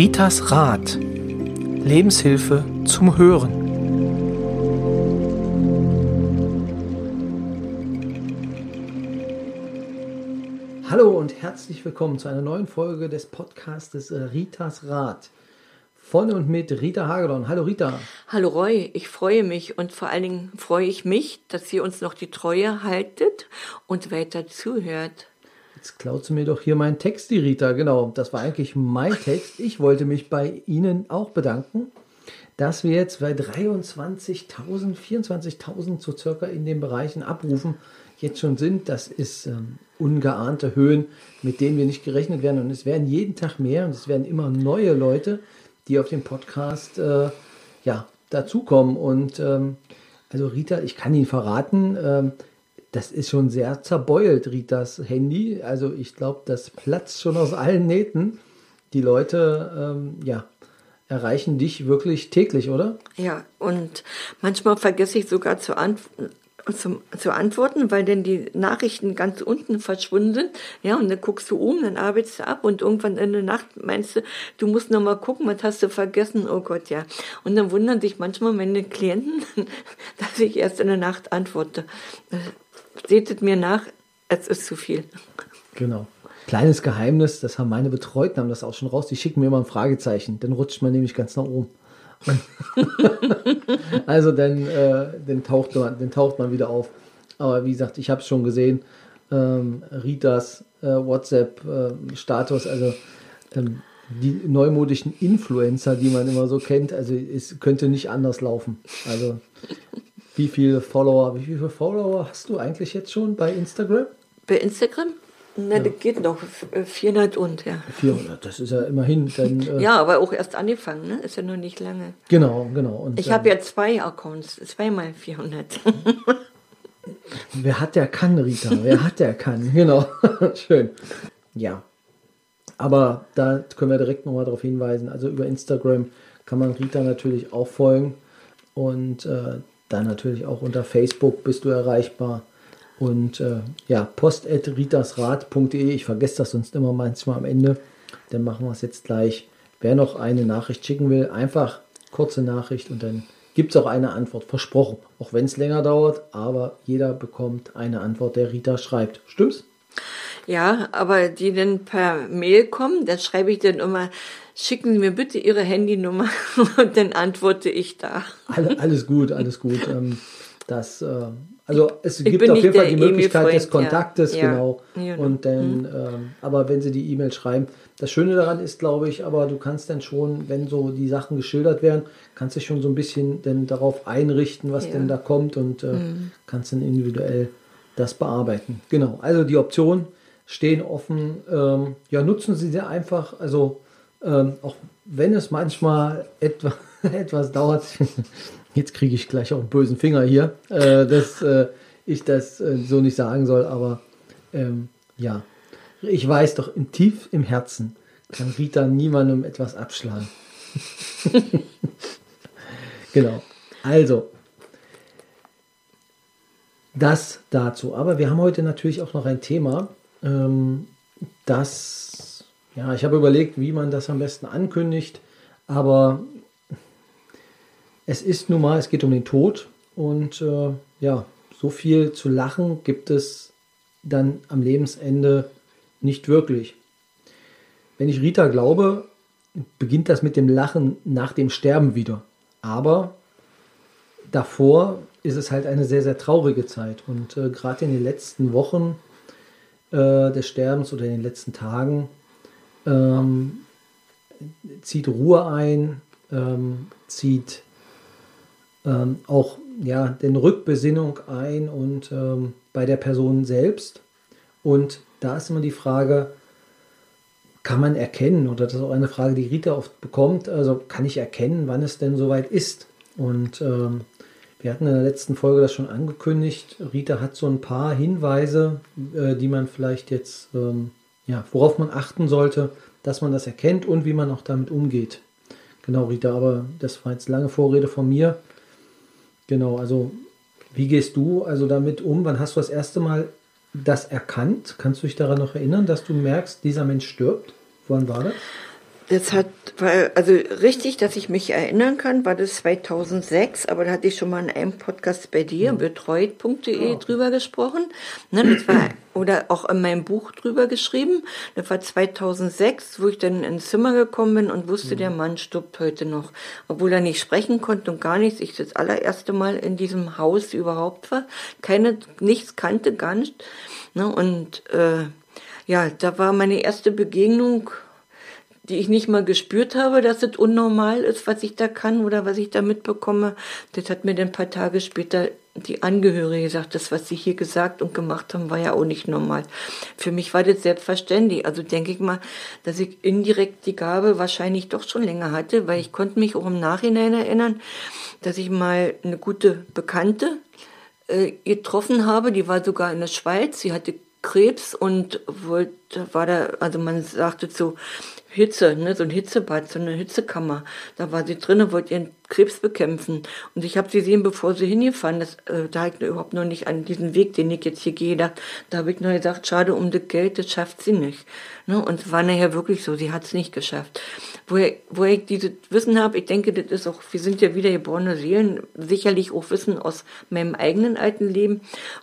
Ritas Rat. Lebenshilfe zum Hören. Hallo und herzlich willkommen zu einer neuen Folge des Podcastes Ritas Rat. Von und mit Rita Hagedorn. Hallo Rita. Hallo Roy, ich freue mich und vor allen Dingen freue ich mich, dass ihr uns noch die Treue haltet und weiter zuhört. Jetzt klaut sie mir doch hier meinen Text, die Rita. Genau, das war eigentlich mein Text. Ich wollte mich bei Ihnen auch bedanken, dass wir jetzt bei 23.000, 24.000 so circa in den Bereichen Abrufen jetzt schon sind. Das ist ähm, ungeahnte Höhen, mit denen wir nicht gerechnet werden. Und es werden jeden Tag mehr und es werden immer neue Leute, die auf dem Podcast äh, ja, dazukommen. Und ähm, also Rita, ich kann Ihnen verraten, ähm, das ist schon sehr zerbeult, Ritas Handy. Also ich glaube, das platzt schon aus allen Nähten. Die Leute, ähm, ja, erreichen dich wirklich täglich, oder? Ja, und manchmal vergesse ich sogar zu, antworten zum, zu antworten, weil dann die Nachrichten ganz unten verschwunden sind. Ja, und dann guckst du um, dann arbeitest du ab und irgendwann in der Nacht meinst du, du musst noch mal gucken, was hast du vergessen? Oh Gott, ja. Und dann wundern sich manchmal meine Klienten, dass ich erst in der Nacht antworte. Seht es mir nach, es ist zu viel. Genau. Kleines Geheimnis, das haben meine Betreuten, haben das auch schon raus, die schicken mir immer ein Fragezeichen, dann rutscht man nämlich ganz nach oben. also dann, äh, dann, taucht man, dann taucht man wieder auf. Aber wie gesagt, ich habe es schon gesehen, ähm, Ritas äh, WhatsApp-Status, äh, also ähm, die neumodischen Influencer, die man immer so kennt, also es könnte nicht anders laufen. Also wie viele Follower, wie viele Follower hast du eigentlich jetzt schon bei Instagram? Bei Instagram? Na, ja. das geht noch. 400 und, ja. 400, das ist ja immerhin dann. Äh ja, aber auch erst angefangen, ne? Ist ja noch nicht lange. Genau, genau. Und, ich habe ja zwei Accounts, zweimal 400. Wer hat, der kann, Rita. Wer hat, der kann. Genau. Schön. Ja. Aber da können wir direkt nochmal darauf hinweisen. Also über Instagram kann man Rita natürlich auch folgen. Und äh, dann natürlich auch unter Facebook bist du erreichbar. Und äh, ja, post.ritasrat.de. Ich vergesse das sonst immer manchmal am Ende. Dann machen wir es jetzt gleich. Wer noch eine Nachricht schicken will, einfach kurze Nachricht und dann gibt es auch eine Antwort. Versprochen. Auch wenn es länger dauert, aber jeder bekommt eine Antwort, der Rita schreibt. Stimmt's? Ja, aber die dann per Mail kommen, da schreibe ich dann immer, schicken Sie mir bitte Ihre Handynummer und dann antworte ich da. Alles gut, alles gut. Ähm, das, äh, also es gibt auf jeden Fall die Möglichkeit des Kontaktes, ja. genau. Ja. Und dann, mhm. ähm, aber wenn Sie die E-Mail schreiben, das Schöne daran ist, glaube ich, aber du kannst dann schon, wenn so die Sachen geschildert werden, kannst du schon so ein bisschen denn darauf einrichten, was ja. denn da kommt und äh, mhm. kannst dann individuell das bearbeiten. Genau, also die Optionen stehen offen. Ähm, ja, nutzen Sie sie einfach, also ähm, auch wenn es manchmal etwa, etwas dauert. Jetzt kriege ich gleich auch einen bösen Finger hier, äh, dass äh, ich das äh, so nicht sagen soll, aber ähm, ja, ich weiß doch im tief im Herzen kann Rita niemandem etwas abschlagen. genau. Also, das dazu. Aber wir haben heute natürlich auch noch ein Thema, ähm, das, ja, ich habe überlegt, wie man das am besten ankündigt, aber es ist nun mal, es geht um den Tod und äh, ja, so viel zu lachen gibt es dann am Lebensende nicht wirklich. Wenn ich Rita glaube, beginnt das mit dem Lachen nach dem Sterben wieder. Aber davor ist es halt eine sehr, sehr traurige Zeit. Und äh, gerade in den letzten Wochen äh, des Sterbens oder in den letzten Tagen ähm, zieht Ruhe ein, ähm, zieht ähm, auch ja, den Rückbesinnung ein und ähm, bei der Person selbst. Und da ist immer die Frage, kann man erkennen, oder das ist auch eine Frage, die Rita oft bekommt, also kann ich erkennen, wann es denn soweit ist? Und ähm, wir hatten in der letzten Folge das schon angekündigt. Rita hat so ein paar Hinweise, äh, die man vielleicht jetzt, ähm, ja, worauf man achten sollte, dass man das erkennt und wie man auch damit umgeht. Genau, Rita, aber das war jetzt lange Vorrede von mir. Genau, also wie gehst du also damit um? Wann hast du das erste Mal das erkannt? Kannst du dich daran noch erinnern, dass du merkst, dieser Mensch stirbt? Wann war das? Das hat, war, also richtig, dass ich mich erinnern kann, war das 2006, aber da hatte ich schon mal in einem Podcast bei dir, betreut.de, oh. drüber gesprochen. Ne, das war, oder auch in meinem Buch drüber geschrieben. Das war 2006, wo ich dann ins Zimmer gekommen bin und wusste, mhm. der Mann stirbt heute noch. Obwohl er nicht sprechen konnte und gar nichts. Ich das allererste Mal in diesem Haus überhaupt war. Keine, nichts kannte, gar nicht. Ne, und, äh, ja, da war meine erste Begegnung die ich nicht mal gespürt habe, dass es unnormal ist, was ich da kann oder was ich da mitbekomme. Das hat mir dann ein paar Tage später die Angehörige gesagt, das, was sie hier gesagt und gemacht haben, war ja auch nicht normal. Für mich war das selbstverständlich. Also denke ich mal, dass ich indirekt die Gabe wahrscheinlich doch schon länger hatte, weil ich konnte mich auch im Nachhinein erinnern, dass ich mal eine gute Bekannte äh, getroffen habe, die war sogar in der Schweiz, sie hatte Krebs und wollte, war da, also man sagte so, Hitze, ne, so ein Hitzebad, so eine Hitzekammer. Da war sie drinne, wollte ihren Krebs bekämpfen. Und ich habe sie gesehen, bevor sie hingefahren ist. Äh, da ich überhaupt noch nicht an diesen Weg, den ich jetzt hier gehe, gedacht. Da habe ich nur gesagt, schade um das Geld, das schafft sie nicht. Ne? Und es war nachher wirklich so, sie hat es nicht geschafft. Woher, ich dieses Wissen habe, ich denke, das ist auch, wir sind ja wiedergeborene Seelen, sicherlich auch Wissen aus meinem eigenen alten Leben.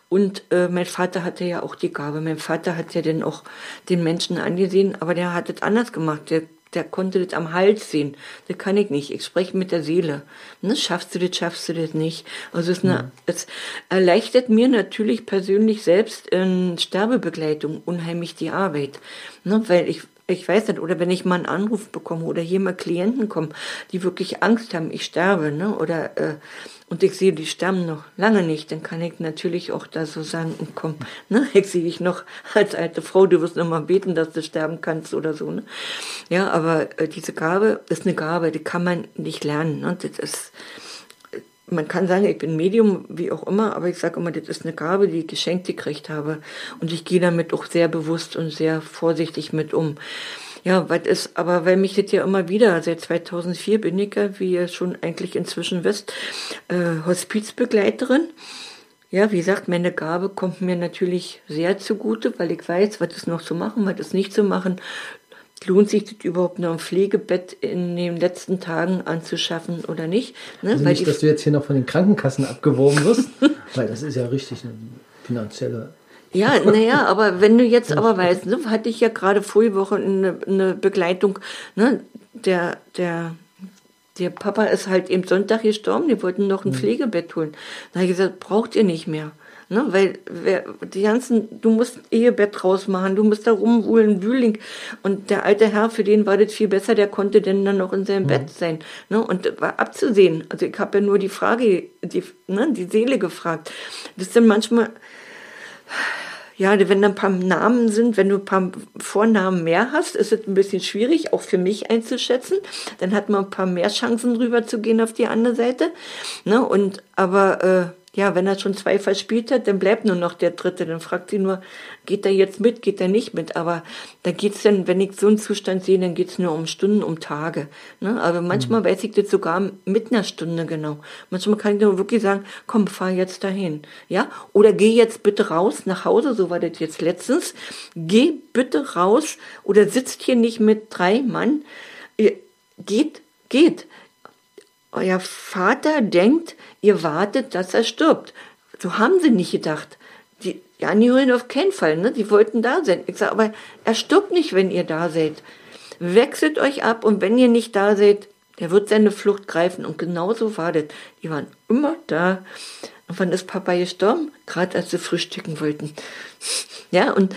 Und äh, mein Vater hatte ja auch die Gabe. Mein Vater hat ja dann auch den Menschen angesehen, aber der hat es anders gemacht. Der, der konnte das am Hals sehen. Das kann ich nicht. Ich spreche mit der Seele. Ne? Schaffst du das, schaffst du das nicht. Also es, eine, es erleichtert mir natürlich persönlich selbst in Sterbebegleitung unheimlich die Arbeit. Ne? Weil ich ich weiß nicht, oder wenn ich mal einen Anruf bekomme oder hier mal Klienten kommen, die wirklich Angst haben, ich sterbe, ne? Oder äh, und ich sehe, die sterben noch lange nicht, dann kann ich natürlich auch da so sagen, komm, ne, ich sehe dich noch als alte Frau, du wirst noch mal beten, dass du sterben kannst oder so, ne? Ja, aber äh, diese Gabe ist eine Gabe, die kann man nicht lernen, ne? Das ist, man kann sagen, ich bin Medium, wie auch immer, aber ich sage immer, das ist eine Gabe, die ich geschenkt gekriegt habe. Und ich gehe damit auch sehr bewusst und sehr vorsichtig mit um. Ja, was ist, aber weil mich das ja immer wieder, seit 2004 bin ich ja, wie ihr schon eigentlich inzwischen wisst, äh, Hospizbegleiterin. Ja, wie gesagt, meine Gabe kommt mir natürlich sehr zugute, weil ich weiß, was ist noch zu machen, was ist nicht zu machen. Lohnt sich das überhaupt noch ein Pflegebett in den letzten Tagen anzuschaffen oder nicht? Ne? Also nicht, dass du jetzt hier noch von den Krankenkassen abgeworben wirst, weil das ist ja richtig eine finanzielle ja, naja, aber wenn du jetzt aber weißt, ne, hatte ich ja gerade vorige Woche eine, eine Begleitung, ne, der, der, der Papa ist halt eben Sonntag gestorben, die wollten noch ein mhm. Pflegebett holen. Da habe ich gesagt, braucht ihr nicht mehr. Ne, weil wer, die ganzen, du musst Ehebett rausmachen, du musst da rumwühlen, Wühling. Und der alte Herr, für den war das viel besser, der konnte denn dann noch in seinem mhm. Bett sein. Ne, und war abzusehen. Also ich habe ja nur die Frage, die, ne, die Seele gefragt. Das sind manchmal, ja, wenn da ein paar Namen sind, wenn du ein paar Vornamen mehr hast, ist es ein bisschen schwierig, auch für mich einzuschätzen. Dann hat man ein paar mehr Chancen rüber zu gehen auf die andere Seite. Ne? Und aber äh, ja, wenn er schon zwei verspielt hat, dann bleibt nur noch der dritte. Dann fragt sie nur, geht er jetzt mit, geht er nicht mit? Aber da geht's dann, wenn ich so einen Zustand sehe, dann geht's nur um Stunden, um Tage. Ne? Aber manchmal mhm. weiß ich das sogar mit einer Stunde genau. Manchmal kann ich nur wirklich sagen, komm, fahr jetzt dahin. Ja? Oder geh jetzt bitte raus nach Hause, so war das jetzt letztens. Geh bitte raus oder sitzt hier nicht mit drei Mann. Geht, geht. Euer Vater denkt, ihr wartet, dass er stirbt. So haben sie nicht gedacht. Die, ja, die holen auf keinen Fall, ne? Die wollten da sein. Ich sage, aber er stirbt nicht, wenn ihr da seid. Wechselt euch ab und wenn ihr nicht da seid, der wird seine Flucht greifen. Und genauso war das. Die waren immer da. Und wann ist Papa gestorben? Gerade als sie frühstücken wollten. Ja, und,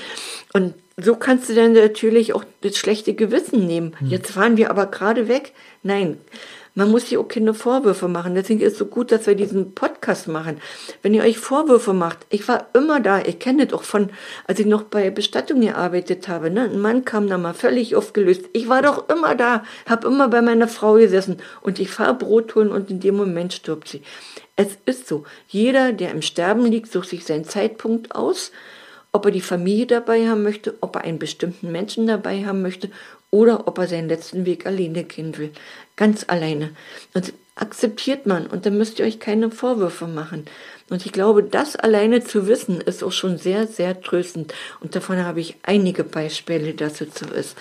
und so kannst du dann natürlich auch das schlechte Gewissen nehmen. Hm. Jetzt fahren wir aber gerade weg. Nein, man muss sich auch keine Vorwürfe machen. Deswegen ist es so gut, dass wir diesen Podcast machen. Wenn ihr euch Vorwürfe macht, ich war immer da, ich kenne das auch von, als ich noch bei Bestattung gearbeitet habe. Ne? Ein Mann kam da mal völlig aufgelöst. Ich war doch immer da, habe immer bei meiner Frau gesessen und ich fahre Brot holen und in dem Moment stirbt sie. Es ist so. Jeder, der im Sterben liegt, sucht sich seinen Zeitpunkt aus ob er die Familie dabei haben möchte, ob er einen bestimmten Menschen dabei haben möchte oder ob er seinen letzten Weg alleine gehen will. Ganz alleine. Und akzeptiert man und dann müsst ihr euch keine Vorwürfe machen. Und ich glaube, das alleine zu wissen, ist auch schon sehr, sehr tröstend. Und davon habe ich einige Beispiele, dass es so ist.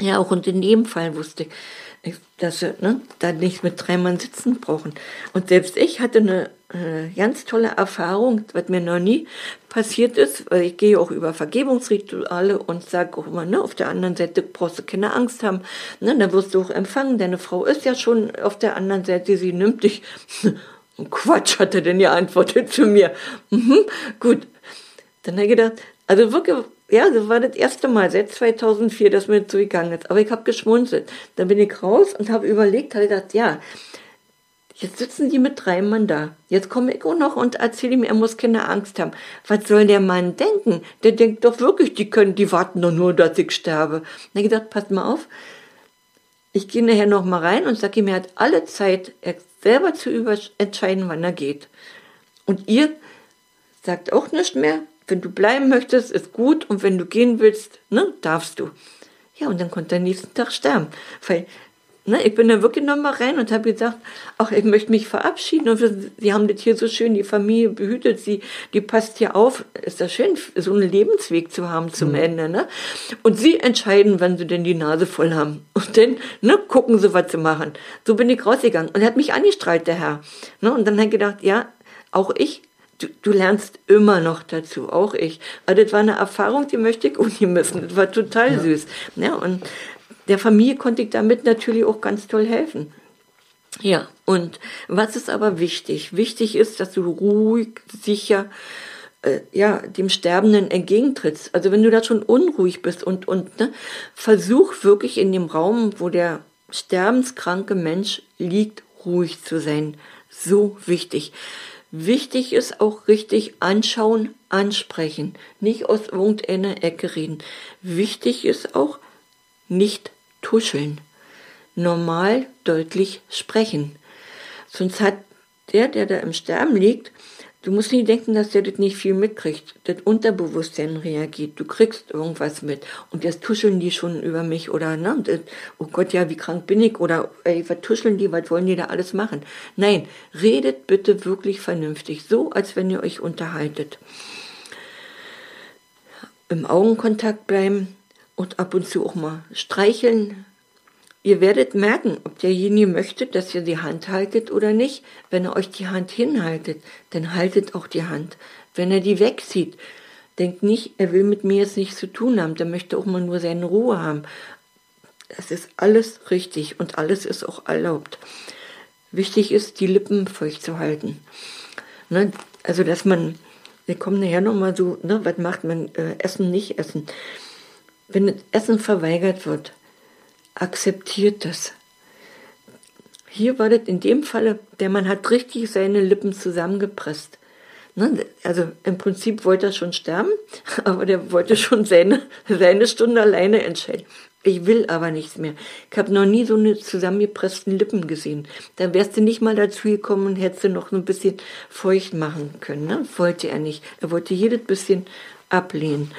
Ja, auch und in jedem Fall wusste ich, dass sie ne, da nicht mit drei Mann sitzen brauchen. Und selbst ich hatte eine äh, ganz tolle Erfahrung, was mir noch nie passiert ist, weil ich gehe auch über Vergebungsrituale und sage auch immer, ne, auf der anderen Seite brauchst du keine Angst haben, ne, da wirst du auch empfangen, deine Frau ist ja schon auf der anderen Seite, sie nimmt dich. Quatsch, hat er denn geantwortet zu mir. Mhm, gut. Dann habe ich gedacht, also wirklich, ja, das war das erste Mal seit 2004, dass mir so gegangen ist. Aber ich habe geschmunzelt. Dann bin ich raus und habe überlegt, habe gedacht, ja, jetzt sitzen die mit drei Mann da. Jetzt komme ich auch noch und erzähle ihm, er muss keine Angst haben. Was soll der Mann denken? Der denkt doch wirklich, die können, die warten doch nur, dass ich sterbe. Habe ich gedacht, passt mal auf. Ich gehe nachher noch mal rein und sage ihm, er hat alle Zeit, selber zu entscheiden, wann er geht. Und ihr sagt auch nicht mehr, wenn du bleiben möchtest, ist gut und wenn du gehen willst, ne, darfst du. Ja, und dann konnte er nächsten Tag sterben. Weil, ne, ich bin da wirklich nochmal rein und habe gesagt, ach, ich möchte mich verabschieden. Und sie haben das hier so schön, die Familie behütet sie, die passt hier auf. Ist das schön, so einen Lebensweg zu haben zum mhm. Ende, ne? Und sie entscheiden, wann sie denn die Nase voll haben. Und dann, ne, gucken sie, was sie machen. So bin ich rausgegangen. Und er hat mich angestrahlt, der Herr. Ne? Und dann habe ich gedacht, ja, auch ich du, du lernst immer noch dazu, auch ich. Aber das war eine Erfahrung, die möchte ich auch nie missen. Das war total ja. süß. Ja, und der Familie konnte ich damit natürlich auch ganz toll helfen. Ja, und was ist aber wichtig? Wichtig ist, dass du ruhig, sicher, äh, ja, dem Sterbenden entgegentrittst. Also wenn du da schon unruhig bist und, und, ne, versuch wirklich in dem Raum, wo der sterbenskranke Mensch liegt, ruhig zu sein. So wichtig. Wichtig ist auch richtig anschauen, ansprechen, nicht aus irgendeiner Ecke reden. Wichtig ist auch nicht tuscheln, normal deutlich sprechen. Sonst hat der, der da im Sterben liegt, Du musst nicht denken, dass der das nicht viel mitkriegt. Das Unterbewusstsein reagiert. Du kriegst irgendwas mit. Und jetzt tuscheln die schon über mich oder, ne, das, oh Gott, ja, wie krank bin ich? Oder, ey, was tuscheln die? Was wollen die da alles machen? Nein, redet bitte wirklich vernünftig. So, als wenn ihr euch unterhaltet. Im Augenkontakt bleiben und ab und zu auch mal streicheln, Ihr werdet merken, ob derjenige möchte, dass ihr die Hand haltet oder nicht. Wenn er euch die Hand hinhaltet, dann haltet auch die Hand. Wenn er die wegzieht, denkt nicht, er will mit mir jetzt nichts zu tun haben, der möchte auch mal nur seine Ruhe haben. Das ist alles richtig und alles ist auch erlaubt. Wichtig ist, die Lippen feucht zu halten. Ne? Also, dass man, wir kommen nachher nochmal so, ne, was macht man, äh, essen, nicht essen. Wenn Essen verweigert wird, akzeptiert das. Hier war das in dem Falle, der Mann hat richtig seine Lippen zusammengepresst. Ne? Also im Prinzip wollte er schon sterben, aber der wollte schon seine, seine Stunde alleine entscheiden. Ich will aber nichts mehr. Ich habe noch nie so eine zusammengepressten Lippen gesehen. Da wärst du nicht mal dazu gekommen und hättest du noch ein bisschen feucht machen können. Ne? Wollte er nicht. Er wollte jedes bisschen ablehnen.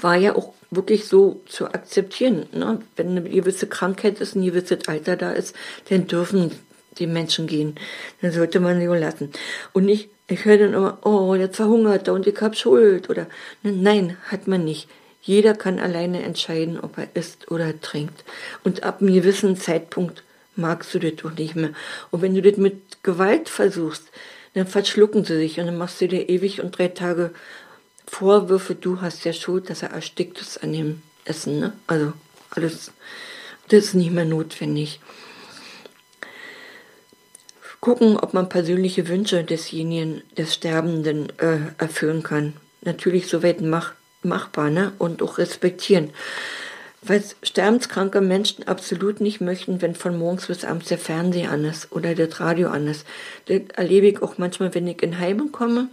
War ja auch wirklich so zu akzeptieren. Ne? Wenn eine gewisse Krankheit ist, ein gewisses Alter da ist, dann dürfen die Menschen gehen. Dann sollte man sie lassen. Und nicht, ich höre dann immer, oh, jetzt verhungert er und ich habe Schuld. Oder nein, hat man nicht. Jeder kann alleine entscheiden, ob er isst oder trinkt. Und ab einem gewissen Zeitpunkt magst du das doch nicht mehr. Und wenn du das mit Gewalt versuchst, dann verschlucken sie sich und dann machst du dir ewig und drei Tage Vorwürfe, du hast ja Schuld, dass er erstickt ist an dem Essen. Ne? Also alles, das ist nicht mehr notwendig. Gucken, ob man persönliche Wünsche desjenigen, des Sterbenden äh, erfüllen kann. Natürlich soweit mach, machbar ne? und auch respektieren. Weil sterbenskranke Menschen absolut nicht möchten, wenn von morgens bis abends der Fernseher an ist oder das Radio an ist. Das erlebe ich auch manchmal, wenn ich in Heime komme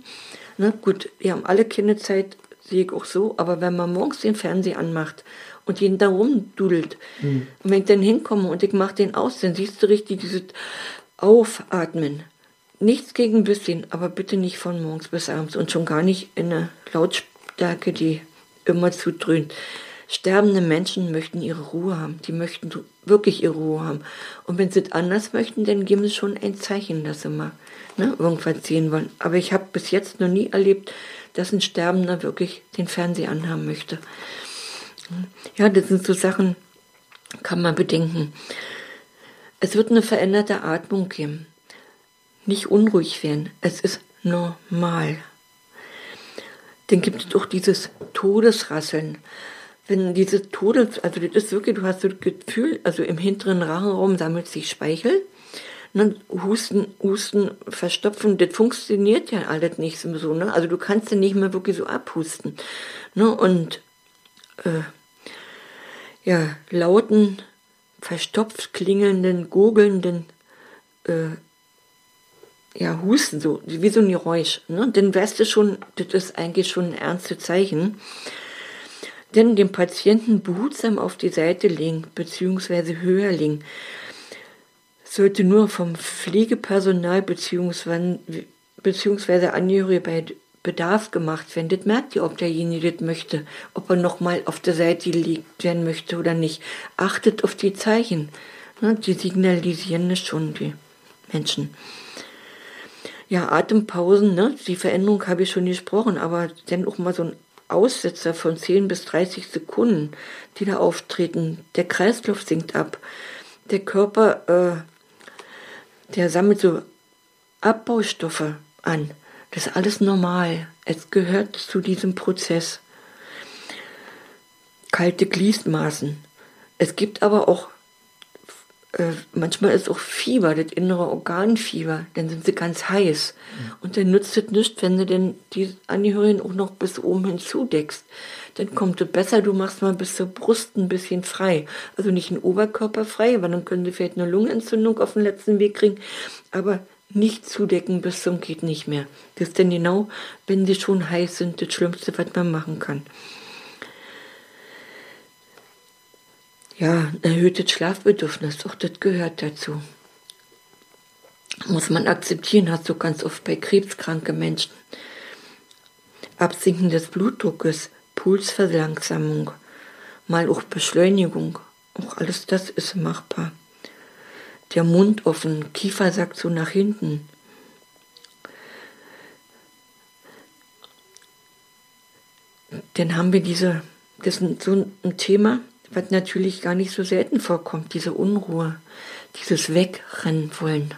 Ne, gut, wir haben alle Kinderzeit, sehe ich auch so, aber wenn man morgens den Fernseher anmacht und jeden da rumdudelt, mhm. und wenn ich dann hinkomme und ich mache den aus, dann siehst du richtig dieses Aufatmen. Nichts gegen ein bisschen, aber bitte nicht von morgens bis abends und schon gar nicht in einer Lautstärke, die immer zu dröhnt. Sterbende Menschen möchten ihre Ruhe haben. Die möchten wirklich ihre Ruhe haben. Und wenn sie es anders möchten, dann geben sie schon ein Zeichen, dass sie mal ne, irgendwas sehen wollen. Aber ich habe bis jetzt noch nie erlebt, dass ein Sterbender wirklich den Fernseher anhaben möchte. Ja, das sind so Sachen, kann man bedenken. Es wird eine veränderte Atmung geben. Nicht unruhig werden. Es ist normal. Dann gibt es auch dieses Todesrasseln. Wenn diese Todes, also das ist wirklich, du hast so das Gefühl, also im hinteren Rachenraum sammelt sich Speichel. Dann Husten, Husten, Verstopfen, das funktioniert ja alles nicht so, ne? Also du kannst ja nicht mehr wirklich so abhusten. Ne? Und äh, ja, lauten, verstopft klingelnden, gurgelnden äh, ja, Husten, so, wie so ein Geräusch. Ne? Dann weißt du schon, das ist eigentlich schon ein ernstes Zeichen. Denn den Patienten behutsam auf die Seite legen, beziehungsweise höher legen, sollte nur vom Pflegepersonal beziehungsweise, beziehungsweise Angehörige bei Bedarf gemacht werden. Das merkt ihr, ob derjenige das möchte, ob er nochmal auf der Seite liegt werden möchte oder nicht. Achtet auf die Zeichen. Ne? Die signalisieren das schon, die Menschen. Ja, Atempausen, ne? die Veränderung habe ich schon gesprochen, aber dann auch mal so ein Aussetzer von 10 bis 30 Sekunden, die da auftreten. Der Kreislauf sinkt ab. Der Körper, äh, der sammelt so Abbaustoffe an. Das ist alles normal. Es gehört zu diesem Prozess. Kalte Gliedmaßen. Es gibt aber auch äh, manchmal ist auch Fieber, das innere Organfieber, dann sind sie ganz heiß. Und dann nützt es nichts, wenn du denn die Angehörigen auch noch bis oben hinzudeckst. Dann kommt es besser, du machst mal bis zur Brust ein bisschen frei. Also nicht einen Oberkörper frei, weil dann können sie vielleicht eine Lungenentzündung auf den letzten Weg kriegen, aber nicht zudecken bis zum geht nicht mehr. Das ist denn genau, wenn sie schon heiß sind, das Schlimmste, was man machen kann. Ja, erhöhtes Schlafbedürfnis, auch das gehört dazu. Muss man akzeptieren, hast du ganz oft bei krebskranken Menschen. Absinken des Blutdruckes, Pulsverlangsamung, mal auch Beschleunigung, auch alles das ist machbar. Der Mund offen, Kiefer sagt so nach hinten. Dann haben wir diese, das ist so ein Thema, was natürlich gar nicht so selten vorkommt, diese Unruhe, dieses Wegrennen wollen.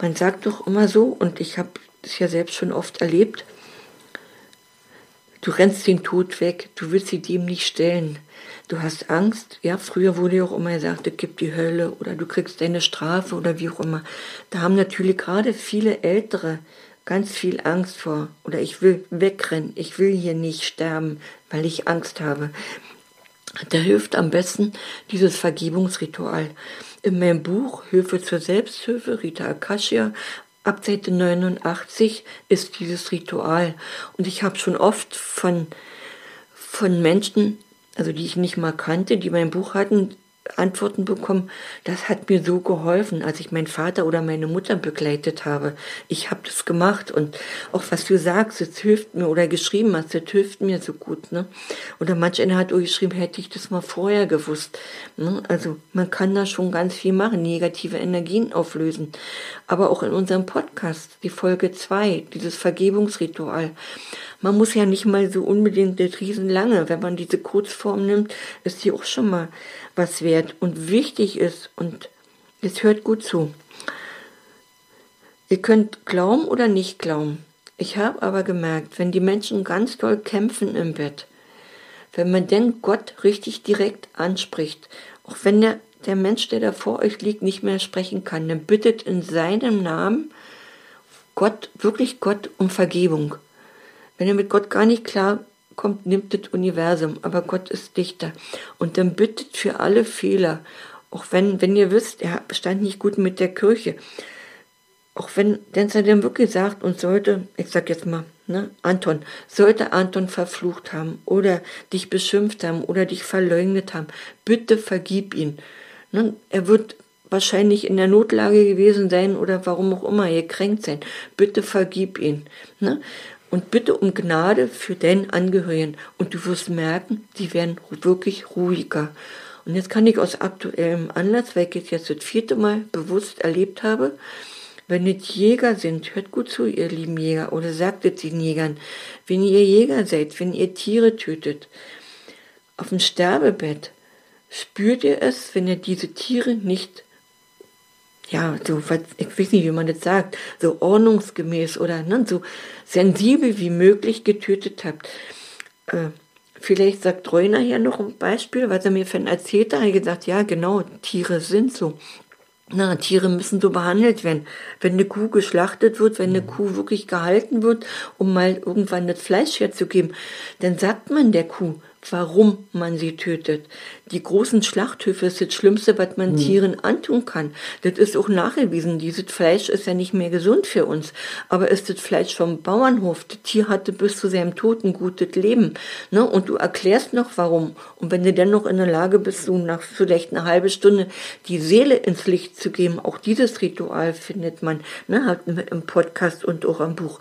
Man sagt doch immer so, und ich habe es ja selbst schon oft erlebt, du rennst den Tod weg, du willst sie dem nicht stellen. Du hast Angst, ja, früher wurde ja auch immer gesagt, es gibt die Hölle oder du kriegst deine Strafe oder wie auch immer. Da haben natürlich gerade viele Ältere ganz viel Angst vor oder ich will wegrennen, ich will hier nicht sterben, weil ich Angst habe. Da hilft am besten dieses Vergebungsritual. In meinem Buch Hilfe zur Selbsthilfe, Rita Akashia, ab Seite 89 ist dieses Ritual. Und ich habe schon oft von, von Menschen, also die ich nicht mal kannte, die mein Buch hatten, Antworten bekommen, das hat mir so geholfen, als ich meinen Vater oder meine Mutter begleitet habe. Ich habe das gemacht und auch was du sagst, es hilft mir oder geschrieben hast, das hilft mir so gut. Ne? Oder manch einer hat auch geschrieben, hätte ich das mal vorher gewusst. Ne? Also man kann da schon ganz viel machen, negative Energien auflösen. Aber auch in unserem Podcast, die Folge 2, dieses Vergebungsritual. Man muss ja nicht mal so unbedingt das Riesenlange, wenn man diese Kurzform nimmt, ist die auch schon mal was wert und wichtig ist und es hört gut zu. Ihr könnt glauben oder nicht glauben. Ich habe aber gemerkt, wenn die Menschen ganz doll kämpfen im Bett, wenn man denn Gott richtig direkt anspricht, auch wenn der, der Mensch, der da vor euch liegt, nicht mehr sprechen kann, dann bittet in seinem Namen Gott, wirklich Gott um Vergebung. Wenn ihr mit Gott gar nicht klar kommt, nimmt das Universum, aber Gott ist Dichter. Und dann bittet für alle Fehler, auch wenn, wenn ihr wisst, er stand nicht gut mit der Kirche, auch wenn, denn er dann wirklich sagt und sollte, ich sag jetzt mal, ne, Anton, sollte Anton verflucht haben oder dich beschimpft haben oder dich verleugnet haben, bitte vergib ihn. Ne, er wird wahrscheinlich in der Notlage gewesen sein oder warum auch immer gekränkt sein. Bitte vergib ihn. Ne? Und bitte um Gnade für deinen Angehörigen. Und du wirst merken, die werden wirklich ruhiger. Und jetzt kann ich aus aktuellem Anlass, weil ich es jetzt das vierte Mal bewusst erlebt habe, Wenn es Jäger sind, hört gut zu, ihr lieben Jäger, oder sagt es den Jägern, wenn ihr Jäger seid, wenn ihr Tiere tötet, auf dem Sterbebett, spürt ihr es, wenn ihr diese Tiere nicht, ja, so, ich weiß nicht, wie man das sagt, so ordnungsgemäß oder ne, so sensibel wie möglich getötet habt. Äh, vielleicht sagt Reuner hier noch ein Beispiel, was er mir von erzählt hat. Er hat gesagt, ja, genau, Tiere sind so. Na, Tiere müssen so behandelt werden. Wenn eine Kuh geschlachtet wird, wenn eine mhm. Kuh wirklich gehalten wird, um mal irgendwann das Fleisch herzugeben, dann sagt man der Kuh, warum man sie tötet. Die großen Schlachthöfe ist das Schlimmste, was man mhm. Tieren antun kann. Das ist auch nachgewiesen. Dieses Fleisch ist ja nicht mehr gesund für uns. Aber ist das Fleisch vom Bauernhof? Das Tier hatte bis zu seinem Tod ein gutes Leben. Ne? Und du erklärst noch, warum. Und wenn du dann noch in der Lage bist, so nach vielleicht eine halbe Stunde die Seele ins Licht zu geben, auch dieses Ritual findet man ne? im Podcast und auch am Buch.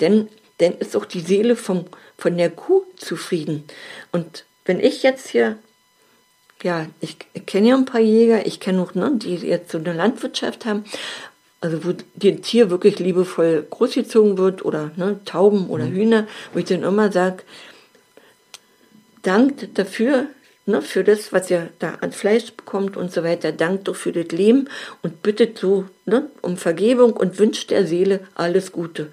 Denn, denn ist auch die Seele vom von der Kuh zufrieden. Und wenn ich jetzt hier, ja, ich kenne ja ein paar Jäger, ich kenne auch, ne, die jetzt so eine Landwirtschaft haben, also wo das Tier wirklich liebevoll großgezogen wird oder ne, Tauben oder mhm. Hühner, wo ich dann immer sage, dankt dafür, ne, für das, was ihr da an Fleisch bekommt und so weiter, dankt doch für das Leben und bittet so ne, um Vergebung und wünscht der Seele alles Gute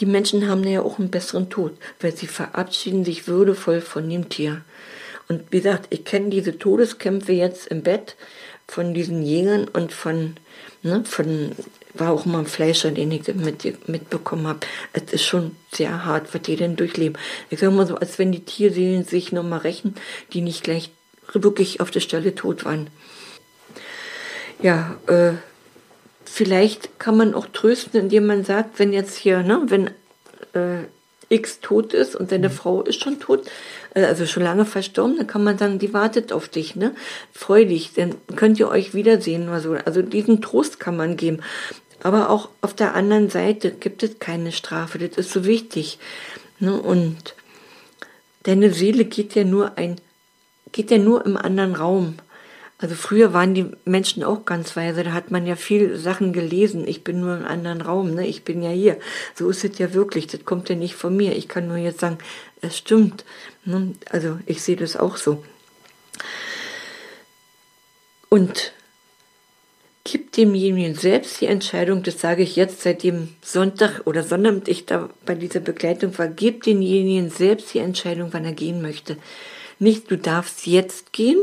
die Menschen haben ja auch einen besseren Tod, weil sie verabschieden sich würdevoll von dem Tier. Und wie gesagt, ich kenne diese Todeskämpfe jetzt im Bett von diesen Jägern und von, ne, von, war auch mal ein Fleischer, den ich mit, mitbekommen habe. Es ist schon sehr hart, was die denn durchleben. Ich sage mal so, als wenn die Tierseelen sich nochmal rächen, die nicht gleich wirklich auf der Stelle tot waren. Ja, äh, vielleicht kann man auch trösten, indem man sagt, wenn jetzt hier, ne, wenn äh, X tot ist und seine mhm. Frau ist schon tot, äh, also schon lange verstorben, dann kann man sagen, die wartet auf dich, ne? Freu dich, dann könnt ihr euch wiedersehen oder so. Also diesen Trost kann man geben. Aber auch auf der anderen Seite gibt es keine Strafe, das ist so wichtig. Ne? Und deine Seele geht ja nur ein, geht ja nur im anderen Raum. Also früher waren die Menschen auch ganz weise, da hat man ja viel Sachen gelesen. Ich bin nur im anderen Raum, ne? ich bin ja hier. So ist es ja wirklich, das kommt ja nicht von mir. Ich kann nur jetzt sagen, es stimmt. Ne? Also ich sehe das auch so. Und gibt demjenigen selbst die Entscheidung, das sage ich jetzt seit dem Sonntag oder Sonnabend ich da bei dieser Begleitung war, gibt demjenigen selbst die Entscheidung, wann er gehen möchte. Nicht, du darfst jetzt gehen,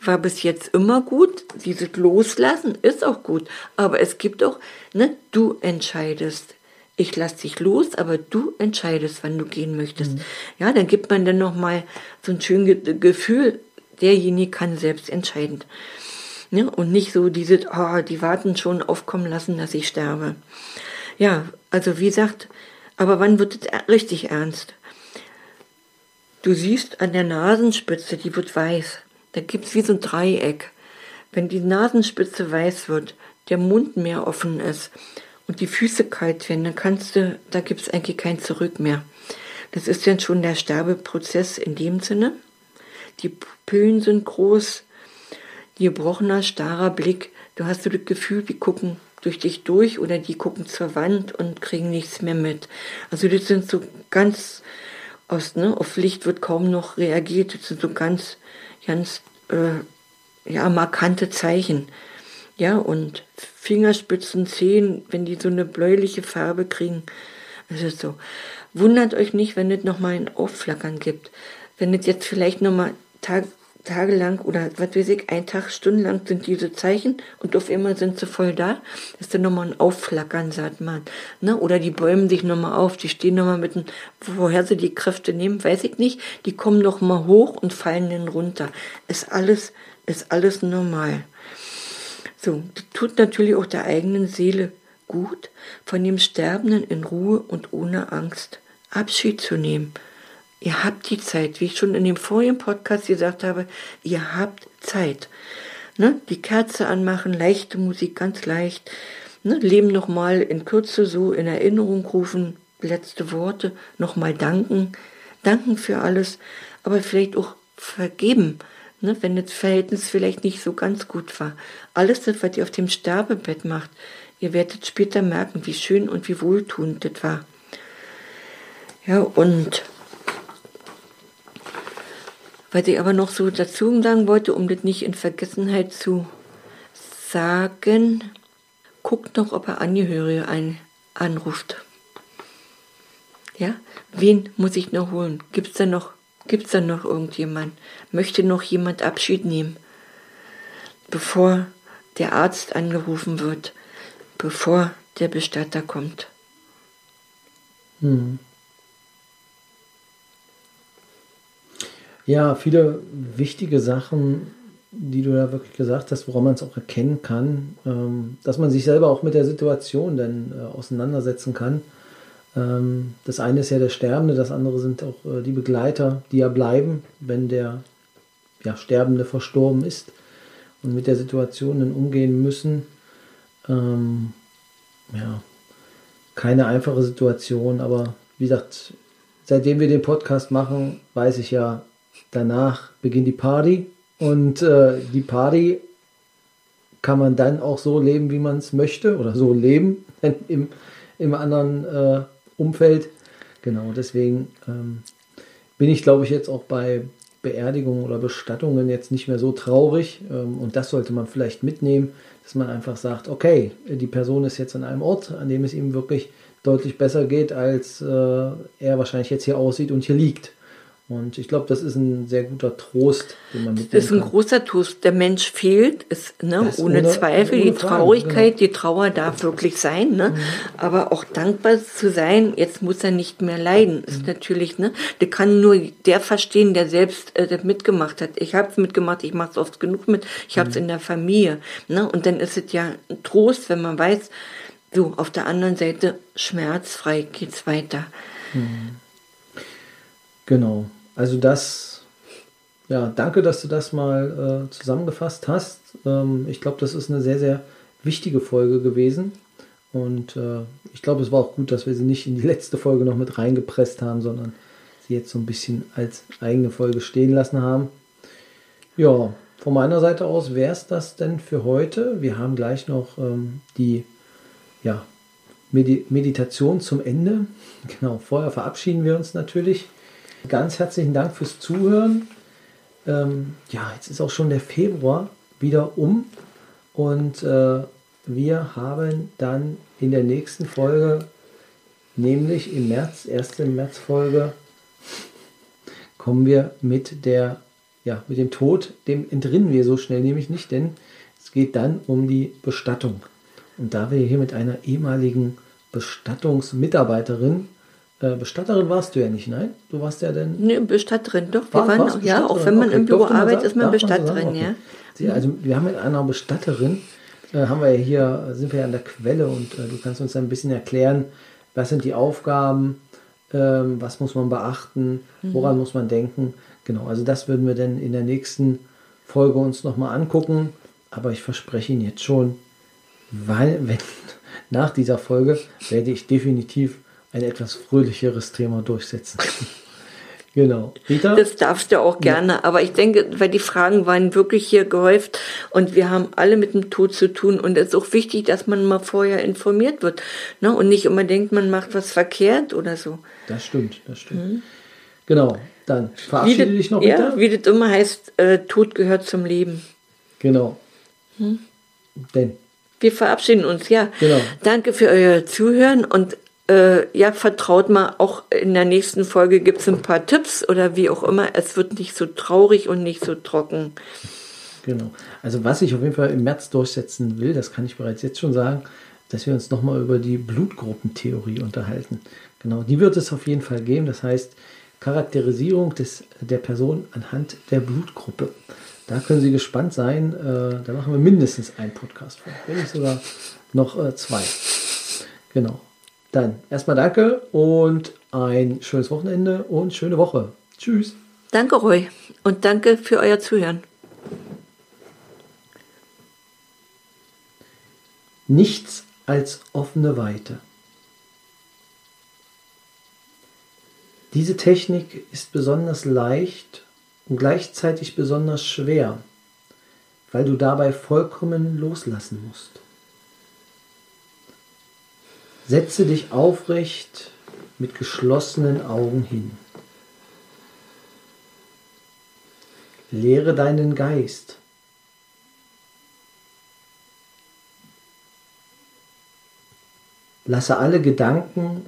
war bis jetzt immer gut. Dieses Loslassen ist auch gut. Aber es gibt auch, ne, du entscheidest. Ich lasse dich los, aber du entscheidest, wann du gehen möchtest. Mhm. Ja, dann gibt man dann nochmal so ein schönes Gefühl, derjenige kann selbst entscheiden. Ne? Und nicht so dieses, oh, die warten schon aufkommen lassen, dass ich sterbe. Ja, also wie gesagt, aber wann wird es richtig ernst? Du siehst an der Nasenspitze, die wird weiß. Da gibt es wie so ein Dreieck. Wenn die Nasenspitze weiß wird, der Mund mehr offen ist und die Füße kalt werden, dann kannst du, da gibt es eigentlich kein Zurück mehr. Das ist dann schon der Sterbeprozess in dem Sinne. Die Pupillen sind groß, gebrochener, starrer Blick. Du hast so das Gefühl, die gucken durch dich durch oder die gucken zur Wand und kriegen nichts mehr mit. Also das sind so ganz aus, ne, auf Licht wird kaum noch reagiert. Das sind so ganz ganz äh, ja, markante Zeichen. Ja, und Fingerspitzen, Zehen, wenn die so eine bläuliche Farbe kriegen, das ist so. Wundert euch nicht, wenn es nochmal ein Aufflackern gibt. Wenn es jetzt vielleicht nochmal Tag, tagelang oder was weiß ich, ein Tag, stundenlang sind diese Zeichen und auf einmal sind sie voll da, ist dann nochmal ein Aufflackern, sagt man. Ne? Oder die bäumen sich nochmal auf, die stehen nochmal mit dem, woher sie die Kräfte nehmen, weiß ich nicht, die kommen nochmal hoch und fallen dann runter. Ist alles, ist alles normal. So, tut natürlich auch der eigenen Seele gut, von dem Sterbenden in Ruhe und ohne Angst Abschied zu nehmen Ihr habt die Zeit, wie ich schon in dem vorigen Podcast gesagt habe, ihr habt Zeit. Ne? Die Kerze anmachen, leichte Musik, ganz leicht. Ne? Leben nochmal in Kürze so in Erinnerung rufen, letzte Worte, nochmal danken. Danken für alles, aber vielleicht auch vergeben, ne? wenn das Verhältnis vielleicht nicht so ganz gut war. Alles das, was ihr auf dem Sterbebett macht, Ihr werdet später merken, wie schön und wie wohltuend das war. Ja, und was ich aber noch so dazu sagen wollte, um das nicht in Vergessenheit zu sagen, guckt noch, ob er Angehörige ein, anruft. Ja, wen muss ich noch holen? Gibt es da noch, gibt's da noch irgendjemand? Möchte noch jemand Abschied nehmen, bevor der Arzt angerufen wird, bevor der Bestatter kommt? Hm. Ja, viele wichtige Sachen, die du da wirklich gesagt hast, woran man es auch erkennen kann, ähm, dass man sich selber auch mit der Situation dann äh, auseinandersetzen kann. Ähm, das eine ist ja der Sterbende, das andere sind auch äh, die Begleiter, die ja bleiben, wenn der ja, Sterbende verstorben ist und mit der Situation dann umgehen müssen. Ähm, ja, keine einfache Situation, aber wie gesagt, seitdem wir den Podcast machen, weiß ich ja, danach beginnt die Party und äh, die Party kann man dann auch so leben, wie man es möchte oder so leben im, im anderen äh, Umfeld. Genau, deswegen ähm, bin ich, glaube ich, jetzt auch bei Beerdigungen oder Bestattungen jetzt nicht mehr so traurig. Ähm, und das sollte man vielleicht mitnehmen, dass man einfach sagt, okay, die Person ist jetzt an einem Ort, an dem es ihm wirklich deutlich besser geht, als äh, er wahrscheinlich jetzt hier aussieht und hier liegt. Und ich glaube, das ist ein sehr guter Trost, den man mitnehmen Das ist ein kann. großer Trost. Der Mensch fehlt, ist ne, ohne, ohne, Zweifel. Ohne die Traurigkeit, genau. die Trauer darf wirklich sein. Ne? Mhm. Aber auch dankbar zu sein, jetzt muss er nicht mehr leiden, ist mhm. natürlich, ne, der kann nur der verstehen, der selbst äh, das mitgemacht hat. Ich habe es mitgemacht, ich mache es oft genug mit, ich habe es mhm. in der Familie. Ne? Und dann ist es ja ein Trost, wenn man weiß, so, auf der anderen Seite schmerzfrei geht's weiter. Mhm. Genau. Also das, ja, danke, dass du das mal äh, zusammengefasst hast. Ähm, ich glaube, das ist eine sehr, sehr wichtige Folge gewesen. Und äh, ich glaube, es war auch gut, dass wir sie nicht in die letzte Folge noch mit reingepresst haben, sondern sie jetzt so ein bisschen als eigene Folge stehen lassen haben. Ja, von meiner Seite aus wäre es das denn für heute. Wir haben gleich noch ähm, die ja, Medi Meditation zum Ende. Genau, vorher verabschieden wir uns natürlich. Ganz herzlichen Dank fürs Zuhören. Ähm, ja, jetzt ist auch schon der Februar wieder um und äh, wir haben dann in der nächsten Folge, nämlich im März, erste Märzfolge, kommen wir mit der, ja, mit dem Tod, dem entrinnen wir so schnell nämlich nicht, denn es geht dann um die Bestattung. Und da wir hier mit einer ehemaligen Bestattungsmitarbeiterin Bestatterin warst du ja nicht, nein? Du warst ja dann. Nee, Bestatterin, doch. Wir War, waren auch, ja, auch wenn man okay. im Büro arbeitet, ist man Bestatterin, okay. ja. Sie, also wir haben mit einer Bestatterin, äh, haben wir ja hier, sind wir ja an der Quelle und äh, du kannst uns ein bisschen erklären, was sind die Aufgaben, ähm, was muss man beachten, mhm. woran mhm. muss man denken. Genau, also das würden wir dann in der nächsten Folge uns nochmal angucken. Aber ich verspreche Ihnen jetzt schon, weil, wenn nach dieser Folge werde ich definitiv ein etwas fröhlicheres Thema durchsetzen. Genau. Rita? Das darfst du auch gerne. Ja. Aber ich denke, weil die Fragen waren wirklich hier gehäuft und wir haben alle mit dem Tod zu tun. Und es ist auch wichtig, dass man mal vorher informiert wird. Ne? Und nicht immer denkt, man macht was verkehrt oder so. Das stimmt, das stimmt. Mhm. Genau. Dann verabschiede wie dich noch, Rita. Ja, wie das immer heißt, äh, Tod gehört zum Leben. Genau. Hm? Denn. Wir verabschieden uns, ja. Genau. Danke für euer Zuhören und äh, ja, vertraut mal, auch in der nächsten Folge gibt es ein paar Tipps oder wie auch immer. Es wird nicht so traurig und nicht so trocken. Genau. Also was ich auf jeden Fall im März durchsetzen will, das kann ich bereits jetzt schon sagen, dass wir uns nochmal über die Blutgruppentheorie unterhalten. Genau, die wird es auf jeden Fall geben. Das heißt, Charakterisierung des, der Person anhand der Blutgruppe. Da können Sie gespannt sein. Äh, da machen wir mindestens einen Podcast von, wenn nicht sogar noch äh, zwei. Genau. Dann erstmal danke und ein schönes Wochenende und schöne Woche. Tschüss. Danke, Roy. Und danke für euer Zuhören. Nichts als offene Weite. Diese Technik ist besonders leicht und gleichzeitig besonders schwer, weil du dabei vollkommen loslassen musst. Setze dich aufrecht mit geschlossenen Augen hin. Lehre deinen Geist. Lasse alle Gedanken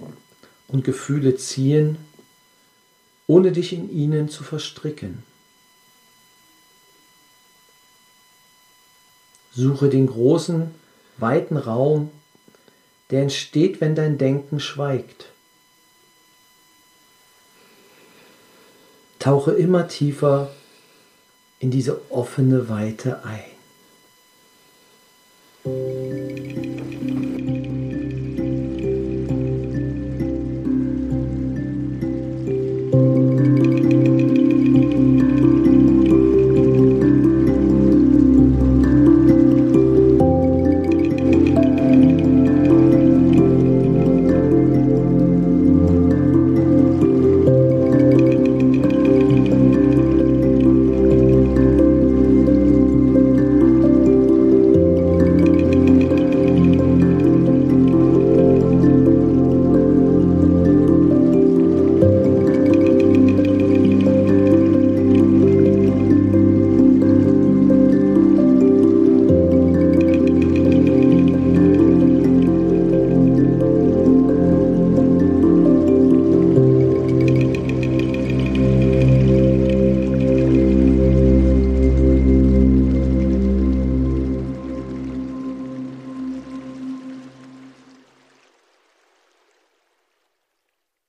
und Gefühle ziehen, ohne dich in ihnen zu verstricken. Suche den großen, weiten Raum, der entsteht, wenn dein Denken schweigt. Tauche immer tiefer in diese offene Weite ein.